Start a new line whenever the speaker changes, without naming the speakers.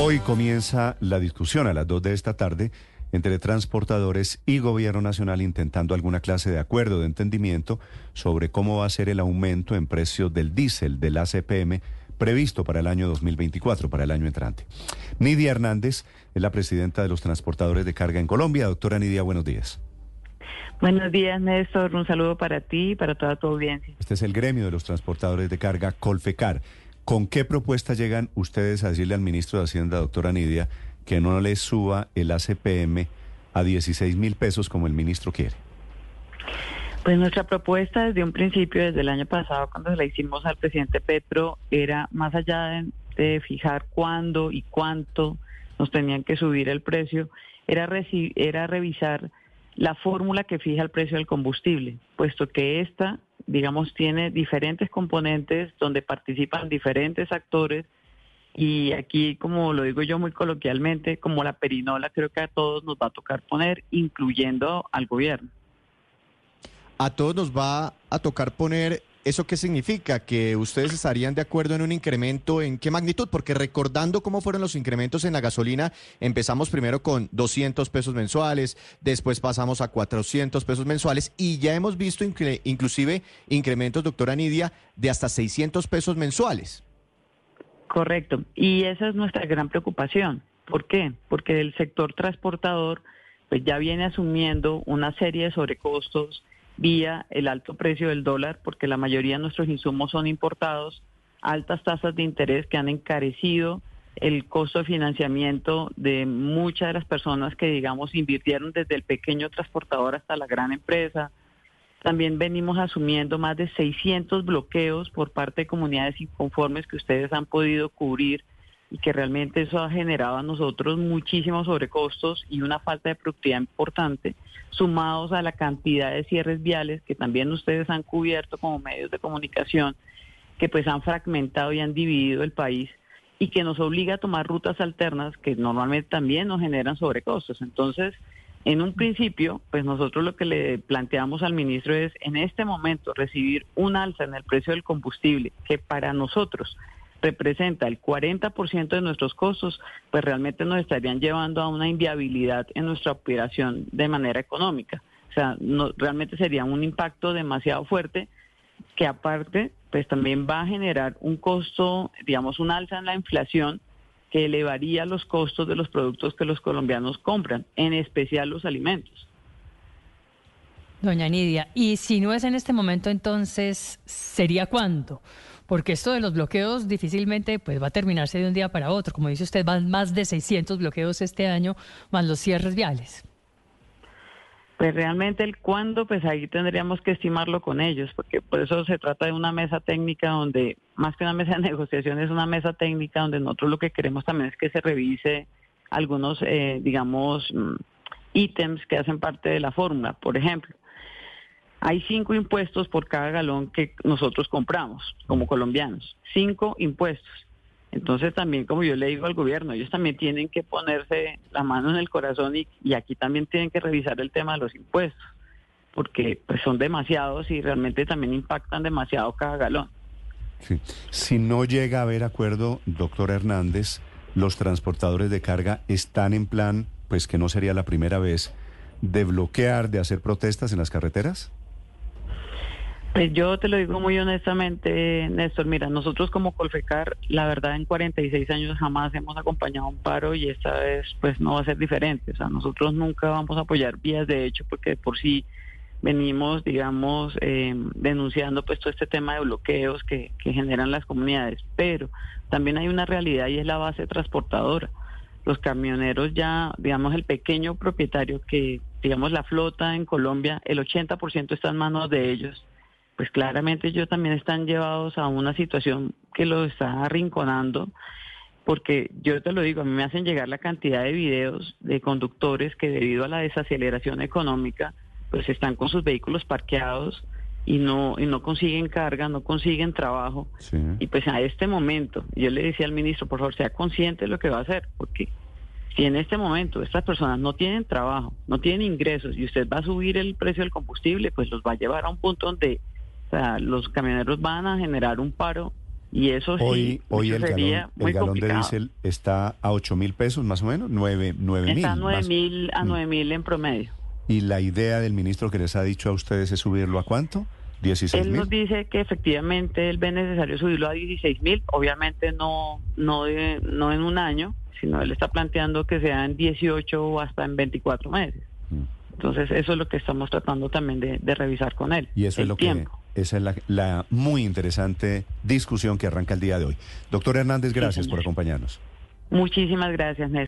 Hoy comienza la discusión a las 2 de esta tarde entre transportadores y gobierno nacional intentando alguna clase de acuerdo de entendimiento sobre cómo va a ser el aumento en precios del diésel del ACPM previsto para el año 2024, para el año entrante. Nidia Hernández es la presidenta de los transportadores de carga en Colombia. Doctora Nidia, buenos días.
Buenos días, Néstor. Un saludo para ti y para toda tu audiencia.
Este es el gremio de los transportadores de carga Colfecar. ¿Con qué propuesta llegan ustedes a decirle al ministro de Hacienda, doctora Nidia, que no le suba el ACPM a 16 mil pesos como el ministro quiere?
Pues nuestra propuesta desde un principio, desde el año pasado, cuando la hicimos al presidente Petro, era más allá de, fijar cuándo y cuánto nos tenían que subir el precio, era, era revisar la fórmula que fija el precio del combustible, puesto que esta digamos, tiene diferentes componentes donde participan diferentes actores y aquí, como lo digo yo muy coloquialmente, como la perinola, creo que a todos nos va a tocar poner, incluyendo al gobierno.
A todos nos va a tocar poner ¿Eso qué significa? ¿Que ustedes estarían de acuerdo en un incremento en qué magnitud? Porque recordando cómo fueron los incrementos en la gasolina, empezamos primero con 200 pesos mensuales, después pasamos a 400 pesos mensuales y ya hemos visto inclusive incrementos, doctora Nidia, de hasta 600 pesos mensuales.
Correcto. Y esa es nuestra gran preocupación. ¿Por qué? Porque el sector transportador pues ya viene asumiendo una serie de sobrecostos vía el alto precio del dólar, porque la mayoría de nuestros insumos son importados, altas tasas de interés que han encarecido el costo de financiamiento de muchas de las personas que, digamos, invirtieron desde el pequeño transportador hasta la gran empresa. También venimos asumiendo más de 600 bloqueos por parte de comunidades inconformes que ustedes han podido cubrir y que realmente eso ha generado a nosotros muchísimos sobrecostos y una falta de productividad importante, sumados a la cantidad de cierres viales que también ustedes han cubierto como medios de comunicación, que pues han fragmentado y han dividido el país y que nos obliga a tomar rutas alternas que normalmente también nos generan sobrecostos. Entonces, en un principio, pues nosotros lo que le planteamos al ministro es en este momento recibir un alza en el precio del combustible, que para nosotros representa el 40% de nuestros costos, pues realmente nos estarían llevando a una inviabilidad en nuestra operación de manera económica. O sea, no, realmente sería un impacto demasiado fuerte que aparte, pues también va a generar un costo, digamos, un alza en la inflación que elevaría los costos de los productos que los colombianos compran, en especial los alimentos.
Doña Nidia, y si no es en este momento, entonces, ¿sería cuándo? Porque esto de los bloqueos difícilmente pues, va a terminarse de un día para otro. Como dice usted, van más de 600 bloqueos este año, más los cierres viales.
Pues realmente el cuándo, pues ahí tendríamos que estimarlo con ellos, porque por eso se trata de una mesa técnica donde, más que una mesa de negociación, es una mesa técnica donde nosotros lo que queremos también es que se revise algunos, eh, digamos, mm, ítems que hacen parte de la fórmula. Por ejemplo, hay cinco impuestos por cada galón que nosotros compramos como colombianos. Cinco impuestos. Entonces también, como yo le digo al gobierno, ellos también tienen que ponerse la mano en el corazón y, y aquí también tienen que revisar el tema de los impuestos, porque pues son demasiados y realmente también impactan demasiado cada galón.
Sí. Si no llega a haber acuerdo, doctor Hernández, los transportadores de carga están en plan, pues que no sería la primera vez, de bloquear, de hacer protestas en las carreteras.
Pues yo te lo digo muy honestamente, Néstor. Mira, nosotros como Colfecar, la verdad, en 46 años jamás hemos acompañado un paro y esta vez, pues, no va a ser diferente. O sea, nosotros nunca vamos a apoyar vías de hecho porque por sí venimos, digamos, eh, denunciando pues todo este tema de bloqueos que, que generan las comunidades. Pero también hay una realidad y es la base transportadora. Los camioneros ya, digamos, el pequeño propietario que, digamos, la flota en Colombia, el 80% está en manos de ellos pues claramente ellos también están llevados a una situación que los está arrinconando, porque yo te lo digo, a mí me hacen llegar la cantidad de videos de conductores que debido a la desaceleración económica, pues están con sus vehículos parqueados y no y no consiguen carga, no consiguen trabajo. Y pues a este momento, yo le decía al ministro, por favor, sea consciente de lo que va a hacer, porque si en este momento estas personas no tienen trabajo, no tienen ingresos y usted va a subir el precio del combustible, pues los va a llevar a un punto donde o sea, los camioneros van a generar un paro Y eso sí,
Hoy, hoy
eso
el
sería
galón,
muy
el galón de
complicado.
diésel está a 8 mil pesos más o menos, 9 mil.
Está a nueve
más.
mil a
Mm.
nueve mil en promedio.
¿Y la idea del ministro que les ha dicho a ustedes es subirlo a cuánto? 16
Él nos
mil.
dice que efectivamente él ve necesario subirlo a 16 mil, obviamente no, no, de- no en un año, sino él está planteando que sea en 18 o hasta en 24 meses.
Mm.
Entonces eso es lo que estamos tratando también de, de revisar con él.
Y eso es
el
lo
tiempo.
que, esa es la, la muy interesante discusión que arranca el día de hoy. Doctor Hernández, gracias por acompañarnos.
Muchísimas gracias, Néstor.